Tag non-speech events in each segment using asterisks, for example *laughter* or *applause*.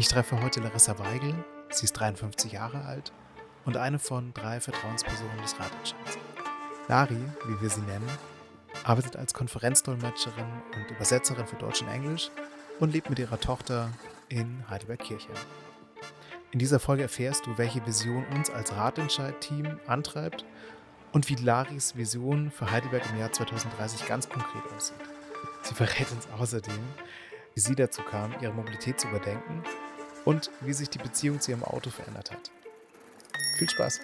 Ich treffe heute Larissa Weigel. Sie ist 53 Jahre alt und eine von drei Vertrauenspersonen des Ratentscheins. Lari, wie wir sie nennen, arbeitet als Konferenzdolmetscherin und Übersetzerin für Deutsch und Englisch und lebt mit ihrer Tochter in Heidelberg-Kirchheim. In dieser Folge erfährst du, welche Vision uns als Ratentscheid-Team antreibt und wie Laris Vision für Heidelberg im Jahr 2030 ganz konkret aussieht. Sie verrät uns außerdem, wie sie dazu kam, ihre Mobilität zu überdenken und wie sich die Beziehung zu ihrem Auto verändert hat. Viel Spaß!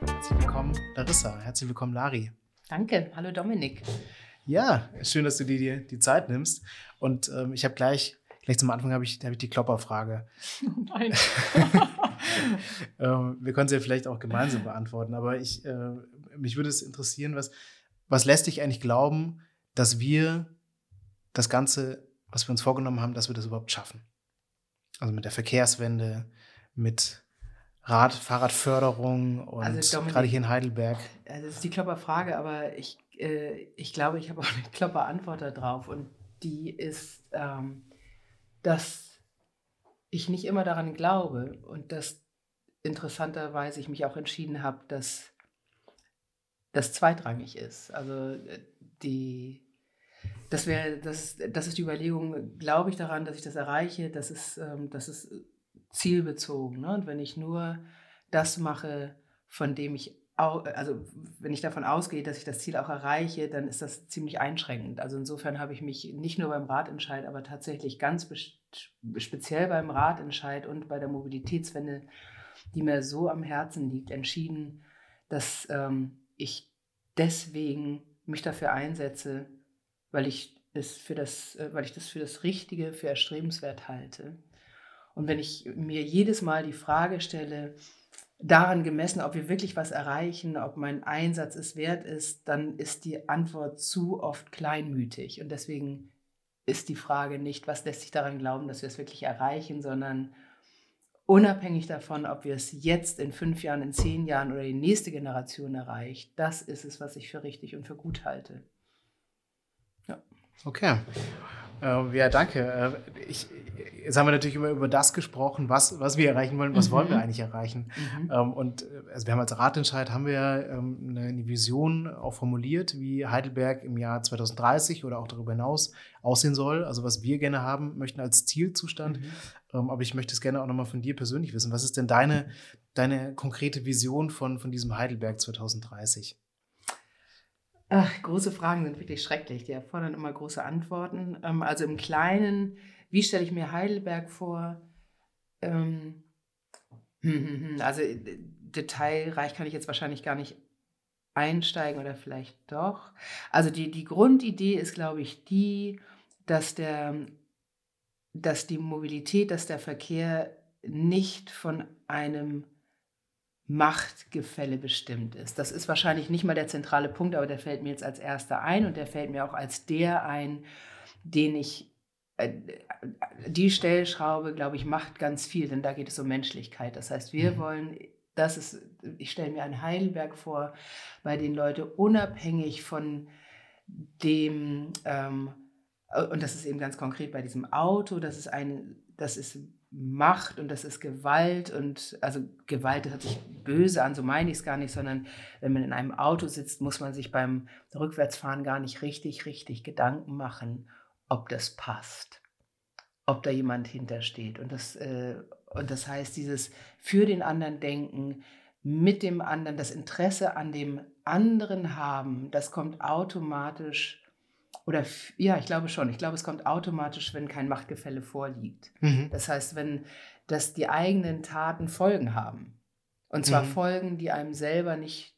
Herzlich willkommen, Larissa. Herzlich willkommen, Lari. Danke. Hallo, Dominik. Ja, schön, dass du dir die, die Zeit nimmst. Und ähm, ich habe gleich, gleich zum Anfang habe ich, hab ich die Klopperfrage. *laughs* Nein. *laughs* ähm, wir können sie ja vielleicht auch gemeinsam beantworten, aber ich, äh, mich würde es interessieren, was, was lässt dich eigentlich glauben, dass wir das Ganze, was wir uns vorgenommen haben, dass wir das überhaupt schaffen? Also mit der Verkehrswende, mit Rad, Fahrradförderung und Also Dominik- gerade hier in Heidelberg. Das ist die Klopperfrage, aber ich, äh, ich glaube, ich habe auch eine Klopperantwort darauf. Und die ist, ähm, dass ich nicht immer daran glaube und dass interessanterweise ich mich auch entschieden habe, dass das zweitrangig ist. Also äh, die, das wäre, das, das ist die Überlegung, glaube ich daran, dass ich das erreiche, das ist, ähm, das ist zielbezogen. Ne? Und wenn ich nur das mache, von dem ich, au also wenn ich davon ausgehe, dass ich das Ziel auch erreiche, dann ist das ziemlich einschränkend. Also insofern habe ich mich nicht nur beim Ratentscheid, aber tatsächlich ganz speziell beim Ratentscheid und bei der Mobilitätswende, die mir so am Herzen liegt, entschieden, dass ähm, ich deswegen mich dafür einsetze, weil ich es für das, äh, weil ich das für das Richtige, für erstrebenswert halte. Und wenn ich mir jedes Mal die Frage stelle, daran gemessen, ob wir wirklich was erreichen, ob mein Einsatz es wert ist, dann ist die Antwort zu oft kleinmütig. Und deswegen ist die Frage nicht, was lässt sich daran glauben, dass wir es wirklich erreichen, sondern unabhängig davon, ob wir es jetzt in fünf Jahren, in zehn Jahren oder die nächste Generation erreicht, das ist es, was ich für richtig und für gut halte. Okay. Äh, ja, danke. Äh, ich, jetzt haben wir natürlich immer über das gesprochen, was, was wir erreichen wollen, was Mhm. wollen wir eigentlich erreichen. Mhm. Ähm, und äh, also wir haben als Ratentscheid haben wir ähm, eine, Vision auch formuliert, wie Heidelberg im Jahr 2030 oder auch darüber hinaus aussehen soll. Also was wir gerne haben möchten als Zielzustand. Mhm. Ähm, aber ich möchte es gerne auch nochmal von dir persönlich wissen. Was ist denn deine, deine konkrete Vision von, von diesem Heidelberg 2030? Ach, große Fragen sind wirklich schrecklich. Die erfordern immer große Antworten. Ähm, also im Kleinen, wie stelle ich mir Heidelberg vor? Ähm, hm, hm, hm, also äh, detailreich kann ich jetzt wahrscheinlich gar nicht einsteigen oder vielleicht doch. Also die, die Grundidee ist, glaube ich, die, dass, der, dass die Mobilität, dass der Verkehr nicht von einem Machtgefälle bestimmt ist. Das ist wahrscheinlich nicht mal der zentrale Punkt, aber der fällt mir jetzt als erster ein und der fällt mir auch als der ein, den ich, äh, die Stellschraube, glaube ich, macht ganz viel, denn da geht es um Menschlichkeit. Das heißt, wir Mhm. wollen, das ist, ich stelle mir einen Heidelberg vor, bei den Leute unabhängig von dem, ähm, und das ist eben ganz konkret bei diesem Auto, das ist eine, das ist Macht und das ist Gewalt und also Gewalt, das hört sich böse an, so meine ich es gar nicht, sondern wenn man in einem Auto sitzt, muss man sich beim Rückwärtsfahren gar nicht richtig, richtig Gedanken machen, ob das passt, ob da jemand hintersteht. Und das, äh, und das heißt, dieses für den anderen denken, mit dem anderen, das Interesse an dem anderen haben, das kommt automatisch oder ja, ich glaube schon. Ich glaube, es kommt automatisch, wenn kein Machtgefälle vorliegt. Mhm. Das heißt, wenn dass die eigenen Taten Folgen haben. Und zwar Mhm. Folgen, die einem selber nicht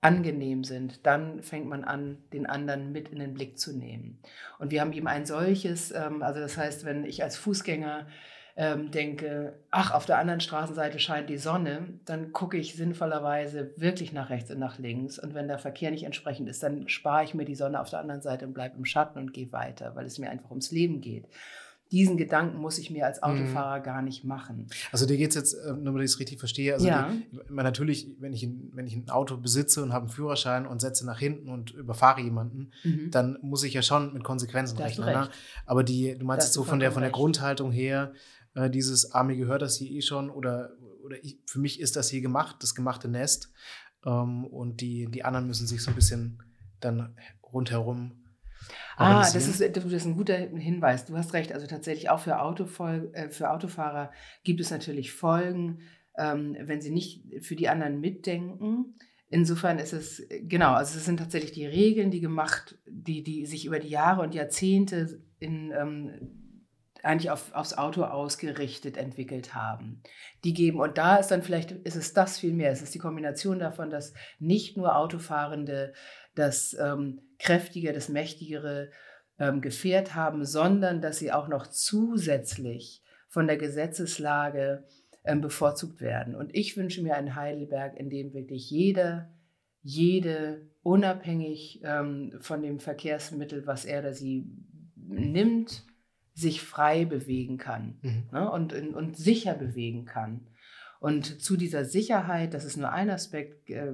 angenehm sind, dann fängt man an, den anderen mit in den Blick zu nehmen. Und wir haben eben ein solches, ähm, also das heißt, wenn ich als Fußgänger ähm, denke, ach, auf der anderen Straßenseite scheint die Sonne, dann gucke ich sinnvollerweise wirklich nach rechts und nach links. Und wenn der Verkehr nicht entsprechend ist, dann spare ich mir die Sonne auf der anderen Seite und bleibe im Schatten und gehe weiter, weil es mir einfach ums Leben geht. diesen Gedanken muss ich mir als Mhm. Autofahrer gar nicht machen. Also dir geht es jetzt, äh, nur damit ich es richtig verstehe, also Ja. die, natürlich, wenn ich, ein, wenn ich ein Auto besitze und habe einen Führerschein und setze nach hinten und überfahre jemanden, Mhm. dann muss ich ja schon mit Konsequenzen Da rechnen. Ne? Aber die, du meinst jetzt so von der, von der recht. Grundhaltung her, äh, dieses, ah, mir gehört das hier eh schon oder, oder ich, für mich ist das hier gemacht, das gemachte Nest. Ähm, und die, die anderen müssen sich so ein bisschen dann rundherum Ah, das ist, das ist ein guter Hinweis. Du hast recht. Also tatsächlich auch für, Autofol äh, für Autofahrer gibt es natürlich Folgen, ähm, wenn sie nicht für die anderen mitdenken. Insofern ist es, genau, also es sind tatsächlich die Regeln, die gemacht, die, die sich über die Jahre und Jahrzehnte in, ähm, eigentlich auf, aufs Auto ausgerichtet entwickelt haben. Die geben, und da ist dann vielleicht, ist es das viel mehr. Es ist die Kombination davon, dass nicht nur Autofahrende das ähm, kräftigere, das mächtigere ähm, Gefährt haben, sondern dass sie auch noch zusätzlich von der Gesetzeslage ähm, bevorzugt werden. Und ich wünsche mir einen Heidelberg, in dem wirklich jeder, jede, unabhängig ähm, von dem Verkehrsmittel, was er oder sie nimmt, sich frei bewegen kann Mhm. ne, und, und sicher bewegen kann. Und zu dieser Sicherheit, das ist nur ein Aspekt, äh,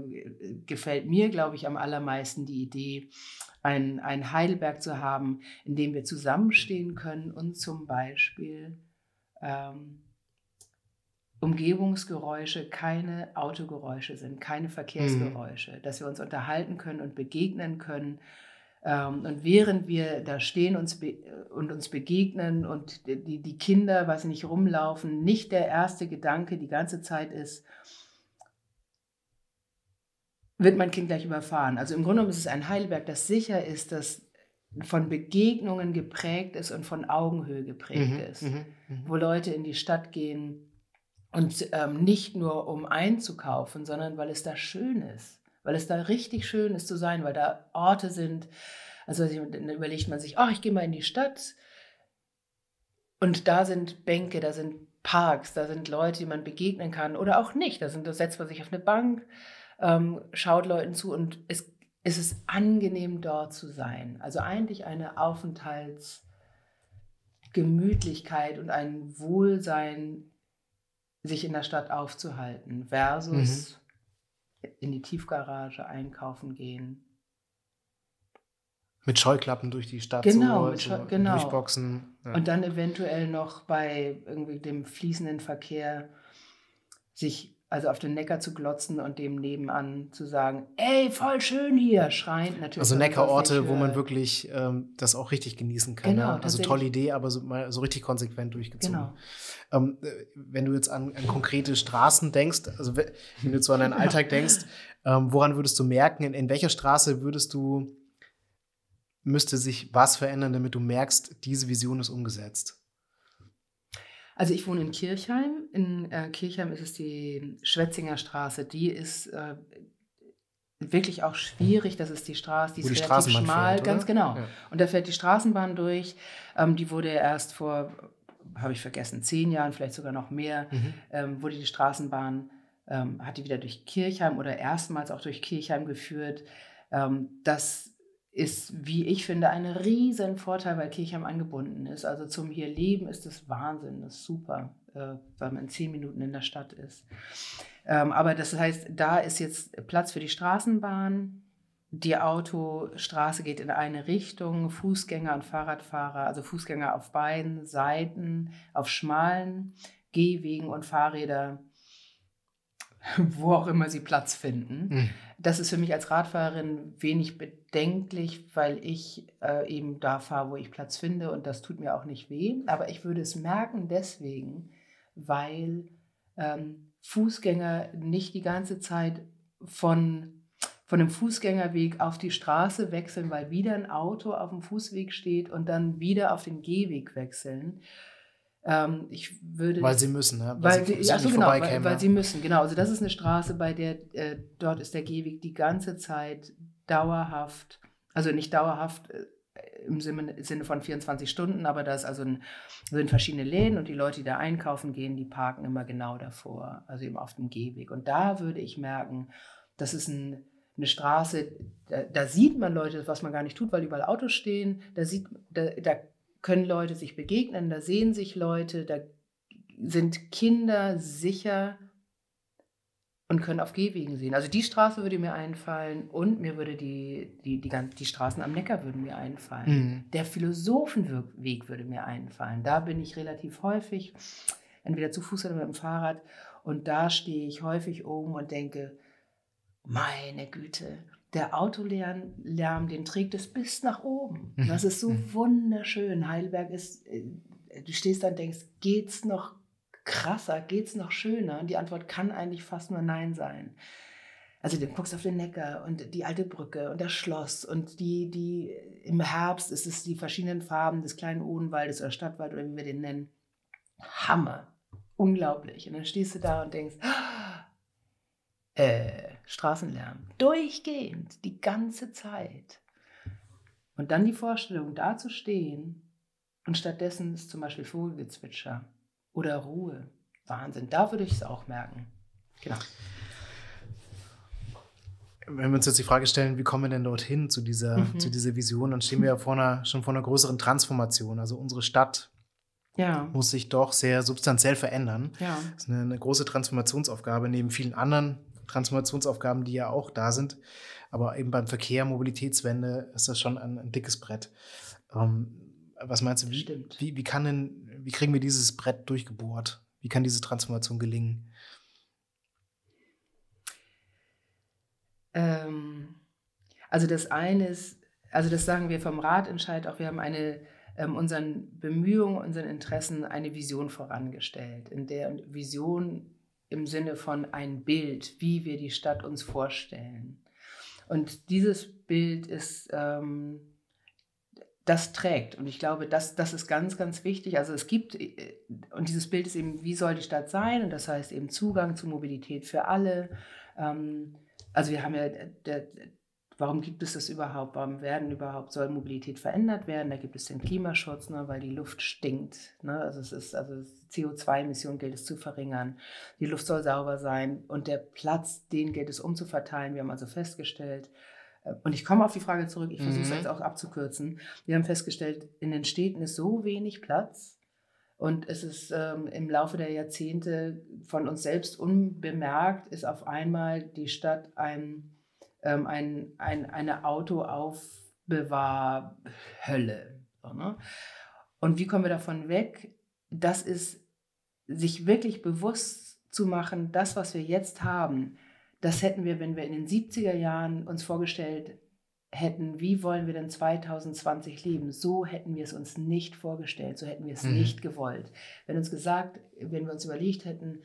gefällt mir, glaube ich, am allermeisten die Idee, ein, ein Heidelberg zu haben, in dem wir zusammenstehen können und zum Beispiel ähm, Umgebungsgeräusche keine Autogeräusche sind, keine Verkehrsgeräusche, dass wir uns unterhalten können und begegnen können. Ähm, und während wir da stehen uns und uns begegnen und die, die Kinder, ich nicht, rumlaufen, nicht der erste Gedanke die ganze Zeit ist, wird mein Kind gleich überfahren. Also im Grunde genommen ist es ein Heidelberg, das sicher ist, das von Begegnungen geprägt ist und von Augenhöhe geprägt Mhm, ist mhm, mhm. wo Leute in die Stadt gehen und ähm, nicht nur um einzukaufen, sondern weil es da schön ist, weil es da richtig schön ist zu sein, weil da Orte sind. Also dann überlegt man sich, oh, ich gehe mal in die Stadt und da sind Bänke, da sind Parks, da sind Leute, die man begegnen kann oder auch nicht. Da, sind, da setzt man sich auf eine Bank, ähm, schaut Leuten zu und es, es ist angenehm dort zu sein. Also eigentlich eine Aufenthalts- Gemütlichkeit und ein Wohlsein, sich in der Stadt aufzuhalten, versus in die Tiefgarage einkaufen gehen. Mit Scheuklappen durch die Stadt Genau, so, mit so genau. durchboxen. Ja. Und dann eventuell noch bei irgendwie dem fließenden Verkehr sich also auf den Neckar zu glotzen und dem nebenan zu sagen, ey, voll schön hier, schreiend natürlich. also Neckarorte, wo man wirklich ähm, das auch richtig genießen kann. Genau, ja? Also tolle Idee, aber so, mal so richtig konsequent durchgezogen. Genau. Ähm, äh, wenn du jetzt an, an konkrete Straßen denkst, also we- wenn du jetzt so an deinen *laughs* Alltag denkst, ähm, woran würdest du merken, in, in welcher Straße würdest du, müsste sich was verändern, damit du merkst, diese Vision ist umgesetzt? Also ich wohne in Kirchheim. In äh, Kirchheim ist es die Schwetzinger Straße. Die ist äh, wirklich auch schwierig. Das ist die Straße, die Wo ist die relativ schmal, fährt, ganz genau. Ja. Und da fährt die Straßenbahn durch. Ähm, die wurde erst vor, habe ich vergessen, zehn Jahren, vielleicht sogar noch mehr, Mhm. ähm, wurde die Straßenbahn, ähm, hat die wieder durch Kirchheim oder erstmals auch durch Kirchheim geführt. Ähm, das ist, wie ich finde, ein riesen Vorteil, weil Kirchheim angebunden ist. Also zum hier Leben ist es Wahnsinn, das ist super, äh, weil man zehn Minuten in der Stadt ist. Ähm, aber das heißt, da ist jetzt Platz für die Straßenbahn. Die Autostraße geht in eine Richtung, Fußgänger und Fahrradfahrer, also Fußgänger auf beiden Seiten, auf schmalen Gehwegen und Fahrräder, *laughs* wo auch immer sie Platz finden. Mhm. Das ist für mich als Radfahrerin wenig bedenklich, weil ich äh, eben da fahre, wo ich Platz finde und das tut mir auch nicht weh. Aber ich würde es merken deswegen, weil ähm, Fußgänger nicht die ganze Zeit von, von dem Fußgängerweg auf die Straße wechseln, weil wieder ein Auto auf dem Fußweg steht und dann wieder auf den Gehweg wechseln. Ähm, ich würde Weil sie müssen, ne? weil sie, sie, ach so, nicht genau, weil, weil ja. sie müssen, genau. Also das ist eine Straße, bei der äh, dort ist der Gehweg die ganze Zeit dauerhaft, also nicht dauerhaft äh, im Sinne, Sinne von 24 Stunden, aber da ist also ein, sind verschiedene Läden und die Leute, die da einkaufen gehen, die parken immer genau davor, also eben auf dem Gehweg. Und da würde ich merken, das ist ein, eine Straße, da, da sieht man Leute, was man gar nicht tut, weil überall Autos stehen, da sieht, da, da können Leute sich begegnen, da sehen sich Leute, da sind Kinder sicher und können auf Gehwegen sehen. Also die Straße würde mir einfallen und mir würde die, die, die, die Straßen am Neckar würden mir einfallen. Mhm. Der Philosophenweg würde mir einfallen. Da bin ich relativ häufig, entweder zu Fuß oder mit dem Fahrrad. Und da stehe ich häufig oben und denke, meine Güte, der Autolärm, den trägt es bis nach oben. Mhm. Das ist so mhm. wunderschön. Heidelberg ist, äh, du stehst da und denkst, geht's noch krasser, geht's noch schöner? Und die Antwort kann eigentlich fast nur Nein sein. Also du guckst auf den Neckar und die alte Brücke und das Schloss und die, die im Herbst ist es die verschiedenen Farben des kleinen Odenwaldes oder Stadtwald oder wie wir den nennen. Hammer. Unglaublich. Und dann stehst du da und denkst, *gasps* äh, Straßenlärm. Durchgehend, die ganze Zeit. Und dann die Vorstellung, da zu stehen und stattdessen ist zum Beispiel Vogelgezwitscher oder Ruhe. Wahnsinn, da würde ich es auch merken. Genau. Wenn wir uns jetzt die Frage stellen, wie kommen wir denn dorthin zu dieser, mhm. zu dieser Vision, dann stehen wir ja vor einer, schon vor einer größeren Transformation. Also unsere Stadt ja. muss sich doch sehr substanziell verändern. Ja. Das ist eine, eine große Transformationsaufgabe neben vielen anderen Transformationsaufgaben, die ja auch da sind. Aber eben beim Verkehr, Mobilitätswende ist das schon ein, ein dickes Brett. Ähm, was meinst du, wie, wie, wie, kann denn, wie kriegen wir dieses Brett durchgebohrt? Wie kann diese Transformation gelingen? Ähm, also das eine ist, also das sagen wir vom Ratentscheid auch, wir haben eine ähm, unseren Bemühungen, unseren Interessen eine Vision vorangestellt. In der Vision im Sinne von ein Bild, wie wir die Stadt uns vorstellen. Und dieses Bild ist, ähm, das trägt. Und ich glaube, das, das ist ganz, ganz wichtig. Also es gibt, äh, und dieses Bild ist eben, wie soll die Stadt sein? Und das heißt eben Zugang zu Mobilität für alle. Ähm, also wir haben ja, der, Warum gibt es das überhaupt? Warum werden überhaupt, soll Mobilität verändert werden? Da gibt es den Klimaschutz, ne, weil die Luft stinkt. Ne? Also es ist, also CO2-Emissionen gilt es zu verringern. Die Luft soll sauber sein und der Platz, den gilt es umzuverteilen. Wir haben also festgestellt, äh, und ich komme auf die Frage zurück, ich versuche es mhm. jetzt auch abzukürzen. Wir haben festgestellt, in den Städten ist so wenig Platz, und es ist ähm, im Laufe der Jahrzehnte von uns selbst unbemerkt, ist auf einmal die Stadt ein ähm, ein, ein, eine Autoaufbewahrhölle. So, ne? Und wie kommen wir davon weg? Das ist, sich wirklich bewusst zu machen, das, was wir jetzt haben, das hätten wir, wenn wir in den 70er Jahren uns vorgestellt hätten, wie wollen wir denn 2020 leben? So hätten wir es uns nicht vorgestellt, so hätten wir es mhm. nicht gewollt. Wenn uns gesagt, wenn wir uns überlegt hätten,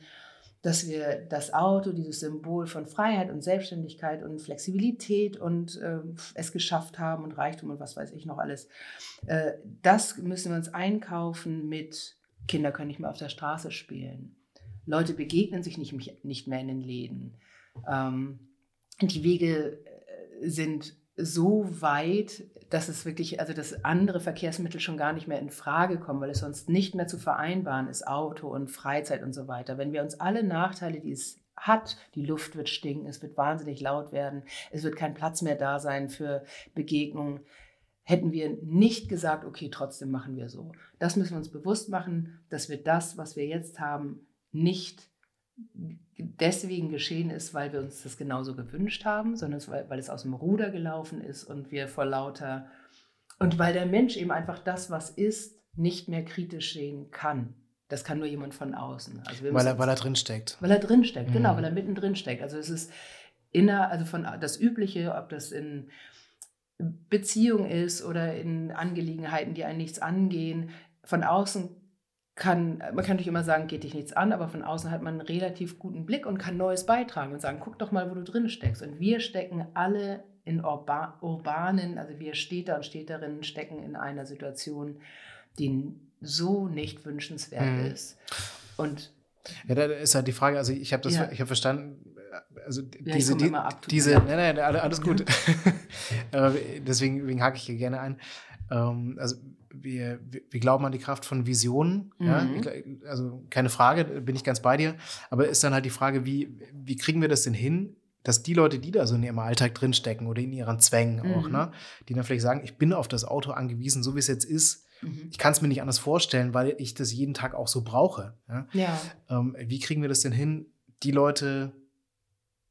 dass wir das Auto, dieses Symbol von Freiheit und Selbstständigkeit und Flexibilität und äh, es geschafft haben und Reichtum und was weiß ich noch alles, äh, das müssen wir uns einkaufen mit Kinder können nicht mehr auf der Straße spielen. Leute begegnen sich nicht, nicht mehr in den Läden. Ähm, die Wege äh, sind so weit, dass es wirklich, also dass andere Verkehrsmittel schon gar nicht mehr in Frage kommen, weil es sonst nicht mehr zu vereinbaren ist, Auto und Freizeit und so weiter. Wenn wir uns alle Nachteile, die es hat, die Luft wird stinken, es wird wahnsinnig laut werden, es wird kein Platz mehr da sein für Begegnungen, hätten wir nicht gesagt, okay, trotzdem machen wir so. Das müssen wir uns bewusst machen, dass wir das, was wir jetzt haben, nicht deswegen geschehen ist, weil wir uns das genauso gewünscht haben, sondern weil es aus dem Ruder gelaufen ist und wir vor lauter und weil der Mensch eben einfach das, was ist, nicht mehr kritisch sehen kann. Das kann nur jemand von außen. Also weil, er, weil er drin steckt. Weil er drin steckt, genau, mhm. genau, weil er mittendrin steckt. Also es ist inner, also von das Übliche, ob das in Beziehung ist oder in Angelegenheiten, die einen nichts angehen. Von außen kann, man kann natürlich immer sagen, geht dich nichts an, aber von außen hat man einen relativ guten Blick und kann Neues beitragen und sagen, guck doch mal, wo du drin steckst. Und wir stecken alle in Urba urbanen, also wir Städter und Städterinnen stecken in einer Situation, die so nicht wünschenswert mhm. ist. Und ja, da ist halt die Frage, also ich habe das, ja. ich habe verstanden, also ja, diese, die, diese, nein, nein, alles gut. *laughs* deswegen, deswegen hake ich hier gerne ein. Ähm, also wir, wir, glauben an die Kraft von Visionen. Mhm. Ja? Also keine Frage, bin ich ganz bei dir. Aber ist dann halt die Frage, wie, wie kriegen wir das denn hin, dass die Leute, die da so in ihrem Alltag drinstecken oder in ihren Zwängen mhm. auch, ne, die dann vielleicht sagen, ich bin auf das Auto angewiesen, so wie es jetzt ist, Mhm. Ich kann es mir nicht anders vorstellen, weil ich das jeden Tag auch so brauche. Ja? ja. Ähm, wie kriegen wir das denn hin, die Leute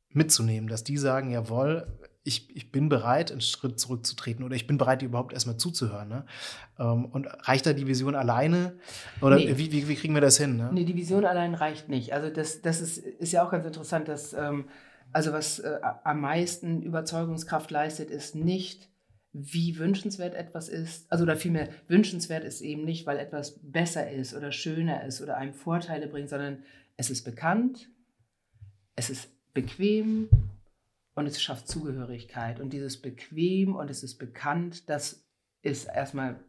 mitzunehmen, dass die sagen, jawohl, ich, ich bin bereit, einen Schritt zurückzutreten oder ich bin bereit, dir überhaupt erstmal zuzuhören. Ne? Ähm, und reicht da die Vision alleine? Oder nee. wie, wie, wie, kriegen wir das hin? Ne? Nee, die Vision allein reicht nicht. Also das, das ist, ist ja auch ganz interessant, dass ähm, also was äh, am meisten Überzeugungskraft leistet, ist nicht, wie wünschenswert etwas ist. Also oder vielmehr, wünschenswert ist eben nicht, weil etwas besser ist oder schöner ist oder einem Vorteile bringt, sondern es ist bekannt, es ist bequem und es schafft Zugehörigkeit. Und dieses bequem und es ist bekannt, das ist erstmal,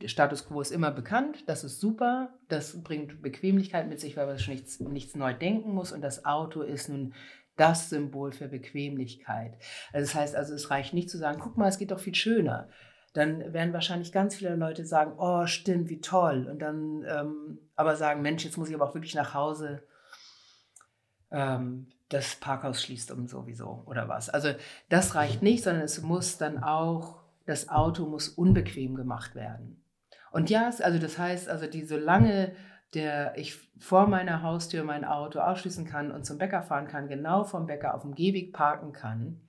der Status quo ist immer bekannt, das ist super, das bringt Bequemlichkeit mit sich, weil man nichts, nichts neu denken muss. Und das Auto ist nun das Symbol für Bequemlichkeit. Also das heißt also, es reicht nicht zu sagen, guck mal, es geht doch viel schöner. Dann werden wahrscheinlich ganz viele Leute sagen, oh, stimmt, wie toll. Und dann ähm, aber sagen, Mensch, jetzt muss ich aber auch wirklich nach Hause. Ähm, das Parkhaus schließt um sowieso oder was. Also das reicht nicht, sondern es muss dann auch, das Auto muss unbequem gemacht werden. Und ja, also das heißt, also die solange der ich vor meiner Haustür mein Auto ausschließen kann und zum Bäcker fahren kann, genau vom Bäcker auf dem Gehweg parken kann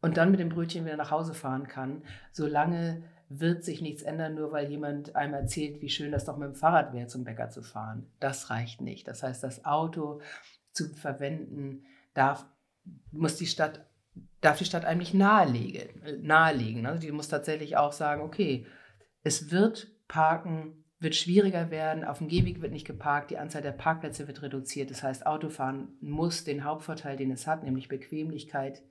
und dann mit dem Brötchen wieder nach Hause fahren kann, solange wird sich nichts ändern, nur weil jemand einem erzählt, wie schön das doch mit dem Fahrrad wäre, zum Bäcker zu fahren. Das reicht nicht. Das heißt, das Auto zu verwenden darf, muss die Stadt, darf die Stadt eigentlich nahelegen. nahelegen. Also die muss tatsächlich auch sagen, okay, es wird Parken wird schwieriger werden. Auf dem Gehweg wird nicht geparkt, die Anzahl der Parkplätze wird reduziert. Das heißt, Autofahren muss den Hauptvorteil, den es hat, nämlich Bequemlichkeit,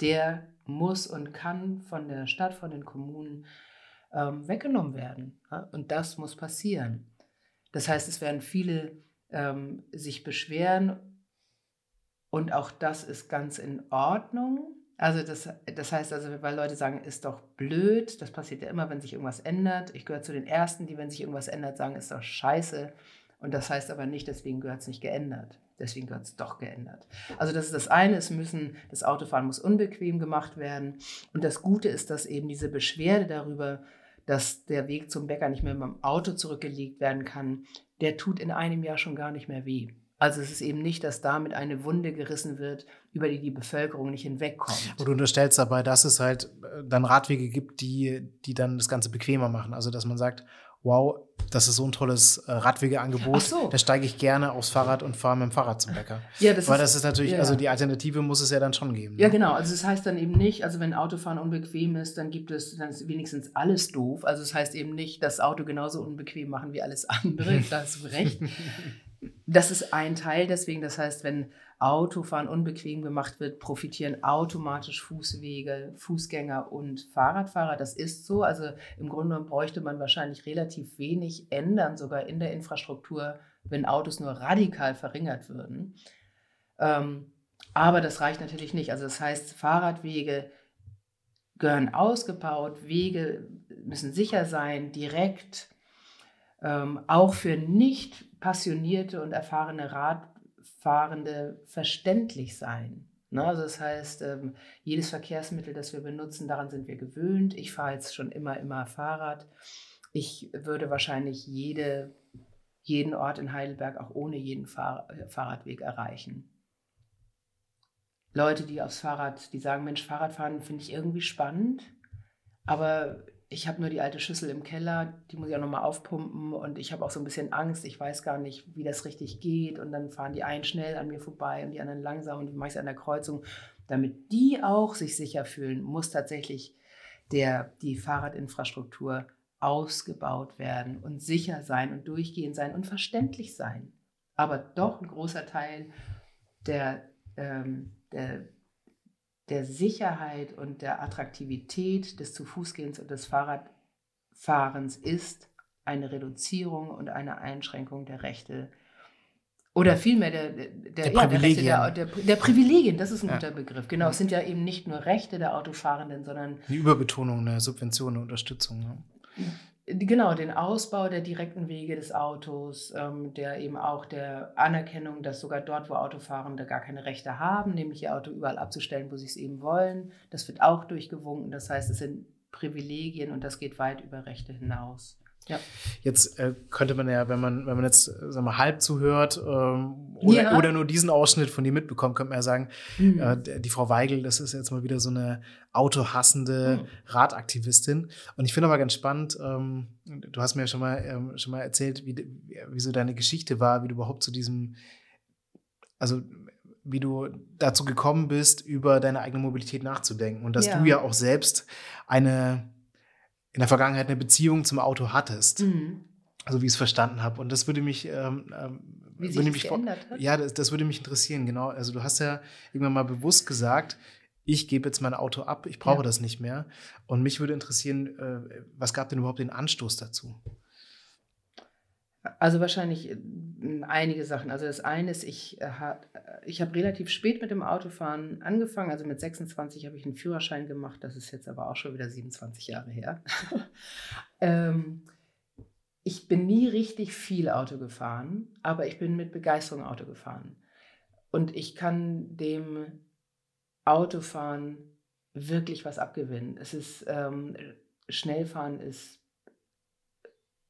der muss und kann von der Stadt, von den Kommunen ähm, weggenommen werden. Und das muss passieren. Das heißt, es werden viele ähm, sich beschweren und auch das ist ganz in Ordnung. Also das, das heißt also, weil Leute sagen, ist doch blöd, das passiert ja immer, wenn sich irgendwas ändert. Ich gehöre zu den Ersten, die, wenn sich irgendwas ändert, sagen, ist doch scheiße. Und das heißt aber nicht, deswegen gehört es nicht geändert. Deswegen gehört es doch geändert. Also das ist das eine, es müssen, das Autofahren muss unbequem gemacht werden. Und das Gute ist, dass eben diese Beschwerde darüber, dass der Weg zum Bäcker nicht mehr mit dem Auto zurückgelegt werden kann, der tut in einem Jahr schon gar nicht mehr weh. Also es ist eben nicht, dass damit eine Wunde gerissen wird, über die die Bevölkerung nicht hinwegkommt. Und du unterstellst dabei, dass es halt äh, dann Radwege gibt, die, die dann das Ganze bequemer machen. Also dass man sagt, wow, das ist so ein tolles äh, Radwegeangebot, so. da steige ich gerne aufs Fahrrad und fahre mit dem Fahrrad zum Bäcker. Ja, das Weil ist, das ist natürlich, ja. also die Alternative muss es ja dann schon geben. Ne? Ja, genau. Also das heißt dann eben nicht, also wenn Autofahren unbequem ist, dann gibt es, dann ist wenigstens alles doof. Also es das heißt eben nicht, das Auto genauso unbequem machen wie alles andere. *laughs* da hast du recht. Das ist ein Teil deswegen. Das heißt, wenn Autofahren unbequem gemacht wird, profitieren automatisch Fußwege, Fußgänger und Fahrradfahrer. Das ist so. Also im Grunde bräuchte man wahrscheinlich relativ wenig ändern, sogar in der Infrastruktur, wenn Autos nur radikal verringert würden. Ähm, aber das reicht natürlich nicht. Also das heißt, Fahrradwege gehören ausgebaut, Wege müssen sicher sein, direkt, ähm, auch für nicht passionierte und erfahrene Radfahrende verständlich sein. Ne? Also das heißt, ähm, jedes Verkehrsmittel, das wir benutzen, daran sind wir gewöhnt. Ich fahre jetzt schon immer, immer Fahrrad. Ich würde wahrscheinlich jede, jeden Ort in Heidelberg auch ohne jeden Fahr Fahrradweg erreichen. Leute, die aufs Fahrrad, die sagen, Mensch, Fahrradfahren finde ich irgendwie spannend, aber ich habe nur die alte Schüssel im Keller, die muss ich auch nochmal aufpumpen und ich habe auch so ein bisschen Angst, ich weiß gar nicht, wie das richtig geht und dann fahren die einen schnell an mir vorbei und die anderen langsam und die mache ich an der Kreuzung. Damit die auch sich sicher fühlen, muss tatsächlich der, die Fahrradinfrastruktur ausgebaut werden und sicher sein und durchgehend sein und verständlich sein. Aber doch ein großer Teil der, ähm, der der Sicherheit und der Attraktivität des Zu-Fußgehens und des Fahrradfahrens ist eine Reduzierung und eine Einschränkung der Rechte oder vielmehr der, der, der, der, ja, Privilegien. Der, der, der, Privilegien, das ist ein ja. guter Begriff. Genau, es sind ja eben nicht nur Rechte der Autofahrenden, sondern. Die Überbetonung, eine Subvention, eine Unterstützung. Ne? Genau, den Ausbau der direkten Wege des Autos, ähm, der eben auch der Anerkennung, dass sogar dort, wo Autofahrende gar keine Rechte haben, nämlich ihr Auto überall abzustellen, wo sie es eben wollen, das wird auch durchgewunken. Das heißt, es sind Privilegien und das geht weit über Rechte hinaus. Ja. Jetzt äh, könnte man ja, wenn man, wenn man jetzt sag mal, halb zuhört ähm, oder, Ja. oder nur diesen Ausschnitt von dir mitbekommt, könnte man ja sagen, Mhm. äh, die Frau Weigel, das ist jetzt mal wieder so eine autohassende Mhm. Radaktivistin. Und ich finde aber ganz spannend, ähm, du hast mir ja schon mal, ähm, schon mal erzählt, wie, wie so deine Geschichte war, wie du überhaupt zu diesem, also wie du dazu gekommen bist, über deine eigene Mobilität nachzudenken. Und dass Ja. du ja auch selbst eine in der Vergangenheit eine Beziehung zum Auto hattest, Mhm. also wie ich es verstanden habe. Und das würde mich, ähm, ähm, Wie sich würde mich geändert hat? ja, das, das würde mich interessieren, genau. Also du hast ja irgendwann mal bewusst gesagt, ich gebe jetzt mein Auto ab, ich brauche Ja. das nicht mehr. Und mich würde interessieren, äh, was gab denn überhaupt den Anstoß dazu? Also wahrscheinlich äh, einige Sachen. Also das eine ist, ich, äh, äh, ich habe relativ spät mit dem Autofahren angefangen. Also mit 26 habe ich einen Führerschein gemacht. Das ist jetzt aber auch schon wieder 27 Jahre her. *laughs* ähm, ich bin nie richtig viel Auto gefahren, aber ich bin mit Begeisterung Auto gefahren. Und ich kann dem Autofahren wirklich was abgewinnen. Es ist, ähm, Schnellfahren ist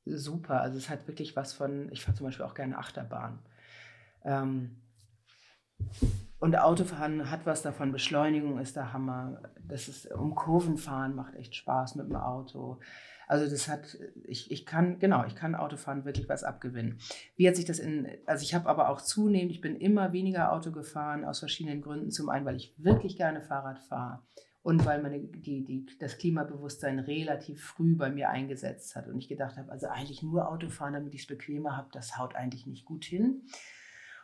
super. Also es hat wirklich was von, ich fahre zum Beispiel auch gerne Achterbahn. Ähm, und Autofahren hat was davon, Beschleunigung ist der Hammer. Das ist, um Kurven fahren macht echt Spaß mit dem Auto. Also das hat, ich, ich kann, genau, ich kann Autofahren wirklich was abgewinnen. Wie hat sich das in, also ich habe aber auch zunehmend, ich bin immer weniger Auto gefahren aus verschiedenen Gründen. Zum einen, weil ich wirklich gerne Fahrrad fahre und weil meine, die, die, das Klimabewusstsein relativ früh bei mir eingesetzt hat und ich gedacht habe, also eigentlich nur Auto fahren, damit ich es bequemer habe, das haut eigentlich nicht gut hin.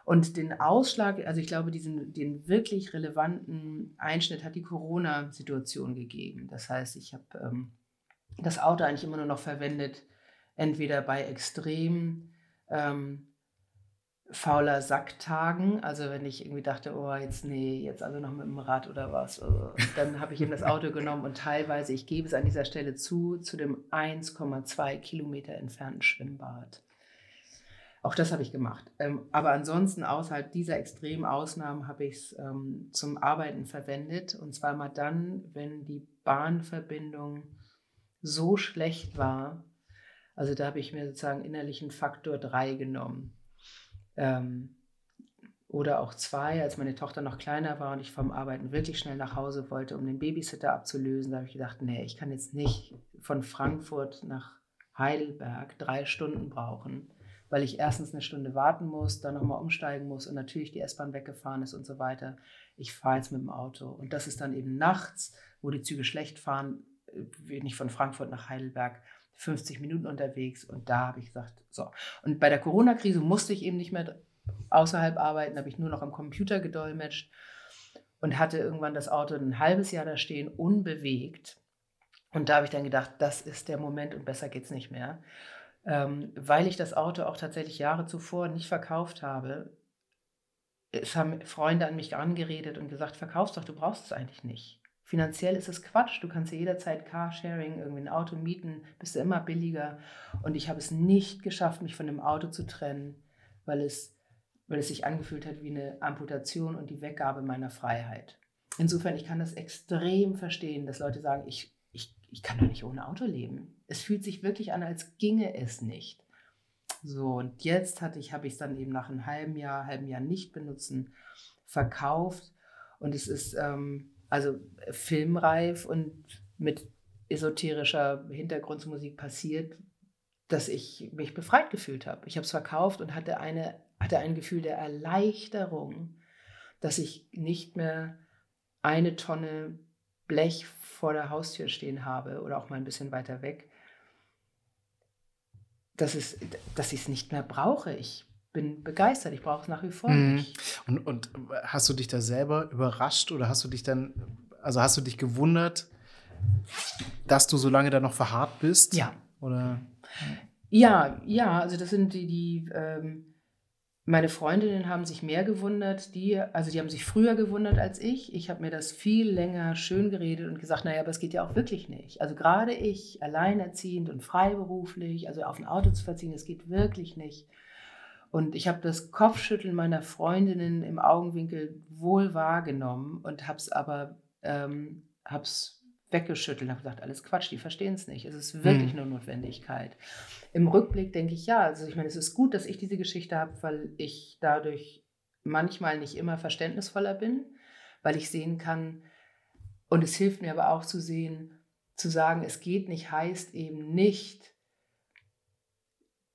Und den Ausschlag, also ich glaube, diesen, den wirklich relevanten Einschnitt hat die Corona-Situation gegeben. Das heißt, ich habe ähm, das Auto eigentlich immer nur noch verwendet, entweder bei extrem ähm, fauler Sacktagen, also wenn ich irgendwie dachte, oh, jetzt nee, jetzt also noch mit dem Rad oder was, also, dann habe ich eben das Auto genommen und teilweise, ich gebe es an dieser Stelle zu, zu dem 1,2 Kilometer entfernten Schwimmbad. Auch das habe ich gemacht. Ähm, aber ansonsten, außerhalb dieser extremen Ausnahmen, habe ich es ähm, zum Arbeiten verwendet. Und zwar mal dann, wenn die Bahnverbindung so schlecht war. Also da habe ich mir sozusagen innerlichen Faktor 3 genommen. Ähm, oder auch zwei, als meine Tochter noch kleiner war und ich vom Arbeiten wirklich schnell nach Hause wollte, um den Babysitter abzulösen. Da habe ich gedacht, nee, ich kann jetzt nicht von Frankfurt nach Heidelberg drei Stunden brauchen, weil ich erstens eine Stunde warten muss, dann nochmal umsteigen muss und natürlich die S-Bahn weggefahren ist und so weiter. Ich fahre jetzt mit dem Auto. Und das ist dann eben nachts, wo die Züge schlecht fahren, äh, bin ich von Frankfurt nach Heidelberg 50 Minuten unterwegs und da habe ich gesagt, so. Und bei der Corona-Krise musste ich eben nicht mehr außerhalb arbeiten, habe ich nur noch am Computer gedolmetscht und hatte irgendwann das Auto ein halbes Jahr da stehen, unbewegt. Und da habe ich dann gedacht, das ist der Moment und besser geht's nicht mehr. Ähm, weil ich das Auto auch tatsächlich Jahre zuvor nicht verkauft habe, es haben Freunde an mich angeredet und gesagt, verkauf's doch, du brauchst es eigentlich nicht. Finanziell ist es Quatsch, du kannst ja jederzeit Carsharing, irgendwie ein Auto mieten, bist du immer billiger. Und ich habe es nicht geschafft, mich von dem Auto zu trennen, weil es, weil es sich angefühlt hat wie eine Amputation und die Weggabe meiner Freiheit. Insofern, ich kann das extrem verstehen, dass Leute sagen, ich, ich, ich kann doch nicht ohne Auto leben. Es fühlt sich wirklich an, als ginge es nicht. So, und jetzt hatte ich, habe ich es dann eben nach einem halben Jahr, halben Jahr nicht benutzen, verkauft. Und es ist ähm, also filmreif und mit esoterischer Hintergrundmusik passiert, dass ich mich befreit gefühlt habe. Ich habe es verkauft und hatte, eine, hatte ein Gefühl der Erleichterung, dass ich nicht mehr eine Tonne Blech vor der Haustür stehen habe oder auch mal ein bisschen weiter weg, dass, es, dass ich es nicht mehr brauche. Ich bin begeistert, ich brauche es nach wie vor Mhm. nicht. Und, und hast du dich da selber überrascht oder hast du dich dann, also hast du dich gewundert, dass du so lange da noch verharrt bist? Ja. Oder? Ja, ja, also das sind die, die ähm, meine Freundinnen haben sich mehr gewundert, die, also die haben sich früher gewundert als ich. Ich habe mir das viel länger schön geredet und gesagt, naja, aber es geht ja auch wirklich nicht. Also gerade ich, alleinerziehend und freiberuflich, also auf ein Auto zu verziehen, das geht wirklich nicht. Und ich habe das Kopfschütteln meiner Freundinnen im Augenwinkel wohl wahrgenommen und habe es aber ähm, hab's weggeschüttelt und habe gesagt, alles Quatsch, die verstehen es nicht. Es ist wirklich mhm. eine Notwendigkeit. Im Rückblick denke ich, ja, also ich meine, es ist gut, dass ich diese Geschichte habe, weil ich dadurch manchmal nicht immer verständnisvoller bin, weil ich sehen kann, und es hilft mir aber auch zu sehen, zu sagen, es geht nicht, heißt eben nicht,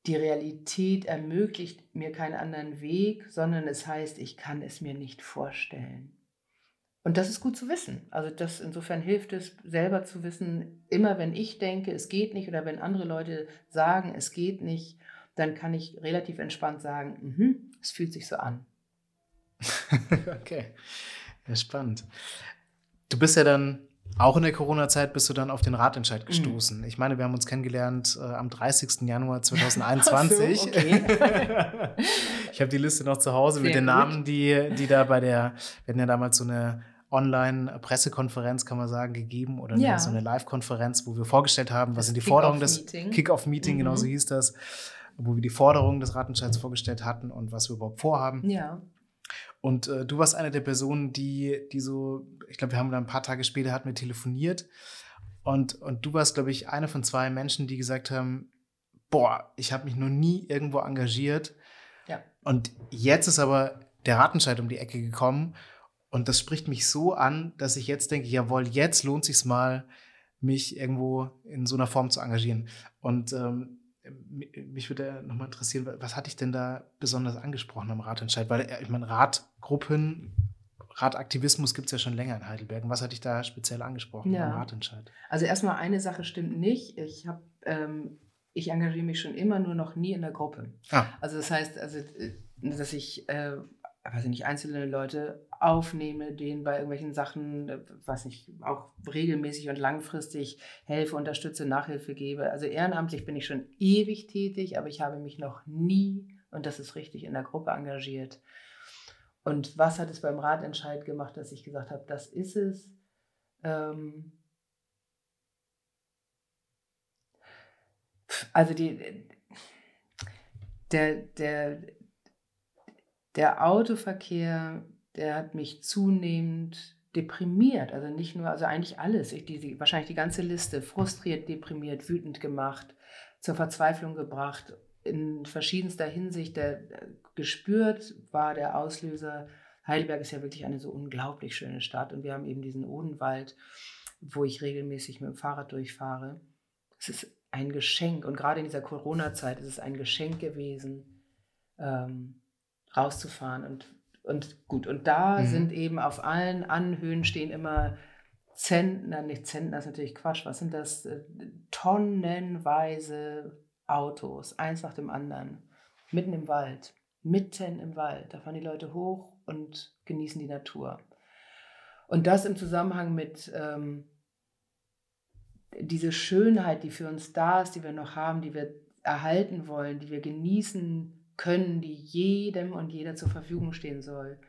die Realität ermöglicht mir keinen anderen Weg, sondern es heißt, ich kann es mir nicht vorstellen. Und das ist gut zu wissen. Also das insofern hilft es, selber zu wissen, immer wenn ich denke, es geht nicht, oder wenn andere Leute sagen, es geht nicht, dann kann ich relativ entspannt sagen, mhm, es fühlt sich so an. *laughs* okay, ja, spannend. Du bist ja dann auch in der Corona-Zeit bist du dann auf den Ratentscheid mhm. gestoßen. Mhm. Ich meine, wir haben uns kennengelernt äh, am 30. Januar *laughs* 2021. So, okay. *laughs* ich habe die Liste noch zu Hause Sehr mit den Namen, die, die da bei der, wir hatten ja damals so eine Online-Pressekonferenz, kann man sagen, gegeben oder ja. so eine Live-Konferenz, wo wir vorgestellt haben, was sind die Forderungen des Kick-Off-Meeting, mhm. genau so hieß das, wo wir die Forderungen des Ratentscheids vorgestellt hatten und was wir überhaupt vorhaben. Ja. Und äh, du warst eine der Personen, die, die so, ich glaube, wir haben da ein paar Tage später hatten wir telefoniert. Und, und du warst, glaube ich, eine von zwei Menschen, die gesagt haben, boah, ich habe mich noch nie irgendwo engagiert. Ja. Und jetzt ist aber der Ratentscheid um die Ecke gekommen. Und das spricht mich so an, dass ich jetzt denke, jawohl, jetzt lohnt sich mal, mich irgendwo in so einer Form zu engagieren. Und ähm, mich würde nochmal interessieren, was hatte ich denn da besonders angesprochen am Ratentscheid? Weil äh, ich meine, Ratgruppen, Rataktivismus gibt es ja schon länger in Heidelberg. was hatte ich da speziell angesprochen ja. am Ratentscheid? Also erstmal eine Sache stimmt nicht. Ich habe ähm, ich engagiere mich schon immer nur noch nie in der Gruppe. Ah. Also das heißt, also, äh, dass ich äh, weiß ich nicht, einzelne Leute aufnehme, denen bei irgendwelchen Sachen, äh, was ich auch regelmäßig und langfristig helfe, unterstütze, Nachhilfe gebe. Also ehrenamtlich bin ich schon ewig tätig, aber ich habe mich noch nie, und das ist richtig, in der Gruppe engagiert. Und was hat es beim Ratentscheid gemacht, dass ich gesagt habe, das ist es? Ähm also die, der, der, der Autoverkehr, der hat mich zunehmend deprimiert. Also nicht nur, also eigentlich alles. Ich, die, wahrscheinlich die ganze Liste. Frustriert, deprimiert, wütend gemacht, zur Verzweiflung gebracht. In verschiedenster Hinsicht der, gespürt war der Auslöser. Heidelberg ist ja wirklich eine so unglaublich schöne Stadt und wir haben eben diesen Odenwald, wo ich regelmäßig mit dem Fahrrad durchfahre. Es ist ein Geschenk und gerade in dieser Corona-Zeit ist es ein Geschenk gewesen, ähm, rauszufahren. Und, und gut, und da mhm. sind eben auf allen Anhöhen stehen immer Zentner, nicht Zentner, ist natürlich Quatsch, was sind das? Äh, tonnenweise Autos, eins nach dem anderen, mitten im Wald, mitten im Wald. Da fahren die Leute hoch und genießen die Natur. Und das im Zusammenhang mit ähm, diese Schönheit, die für uns da ist, die wir noch haben, die wir erhalten wollen, die wir genießen können, die jedem und jeder zur Verfügung stehen soll.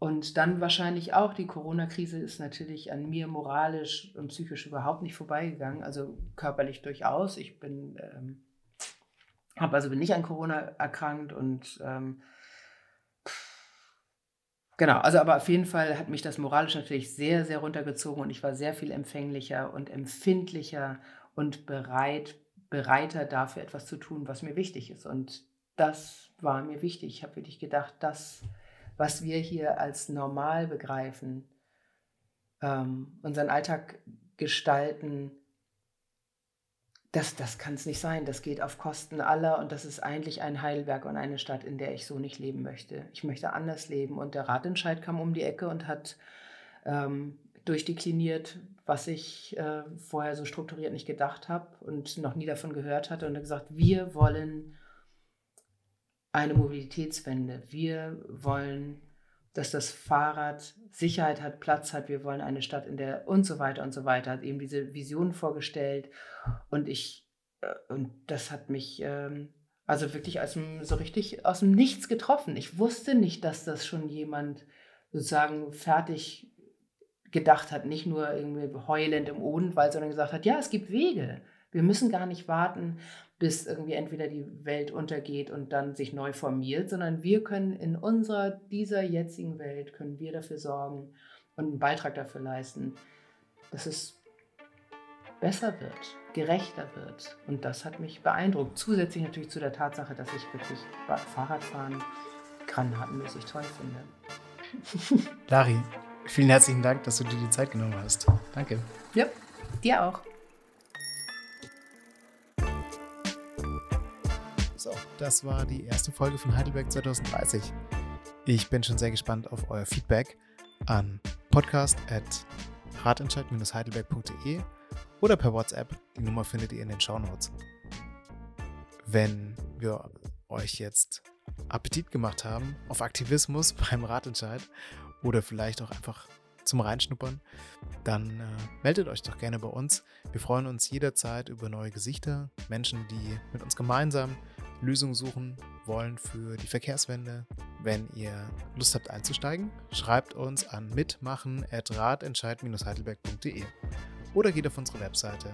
Und dann wahrscheinlich auch die Corona-Krise ist natürlich an mir moralisch und psychisch überhaupt nicht vorbeigegangen. Also körperlich durchaus. Ich bin, ähm, habe also bin nicht an Corona erkrankt und ähm, genau. Also aber auf jeden Fall hat mich das moralisch natürlich sehr, sehr runtergezogen und ich war sehr viel empfänglicher und empfindlicher und bereit, bereiter dafür etwas zu tun, was mir wichtig ist. Und das war mir wichtig. Ich habe wirklich gedacht, das, was wir hier als normal begreifen, ähm, unseren Alltag gestalten, das, das kann es nicht sein. Das geht auf Kosten aller und das ist eigentlich ein Heidelberg und eine Stadt, in der ich so nicht leben möchte. Ich möchte anders leben. Und der Ratentscheid kam um die Ecke und hat ähm, durchdekliniert, was ich äh, vorher so strukturiert nicht gedacht habe und noch nie davon gehört hatte und hat gesagt, wir wollen eine Mobilitätswende. Wir wollen, dass das Fahrrad Sicherheit hat, Platz hat. Wir wollen eine Stadt, in der und so weiter und so weiter. Hat eben diese Vision vorgestellt. Und ich, äh, und das hat mich ähm, also wirklich aus dem, so richtig aus dem Nichts getroffen. Ich wusste nicht, dass das schon jemand sozusagen fertig gedacht hat, nicht nur irgendwie heulend im Odenwald, sondern gesagt hat, ja, es gibt Wege. Wir müssen gar nicht warten, bis irgendwie entweder die Welt untergeht und dann sich neu formiert, sondern wir können in unserer, dieser jetzigen Welt, können wir dafür sorgen und einen Beitrag dafür leisten, dass es besser wird, gerechter wird. Und das hat mich beeindruckt. Zusätzlich natürlich zu der Tatsache, dass ich wirklich Fahrradfahren granatenmäßig toll finde. *laughs* Dari, vielen herzlichen Dank, dass du dir die Zeit genommen hast. Danke. Ja, dir auch. Das war die erste Folge von Heidelberg 2030. Ich bin schon sehr gespannt auf euer Feedback an podcast.ratentscheid-heidelberg.de oder per WhatsApp. Die Nummer findet ihr in den Shownotes. Wenn wir euch jetzt Appetit gemacht haben auf Aktivismus *laughs* beim Ratentscheid oder vielleicht auch einfach zum Reinschnuppern, dann äh, meldet euch doch gerne bei uns. Wir freuen uns jederzeit über neue Gesichter, Menschen, die mit uns gemeinsam Lösungen suchen wollen für die Verkehrswende. Wenn ihr Lust habt einzusteigen, schreibt uns an mitmachen.ratentscheid-heidelberg.de oder geht auf unsere Webseite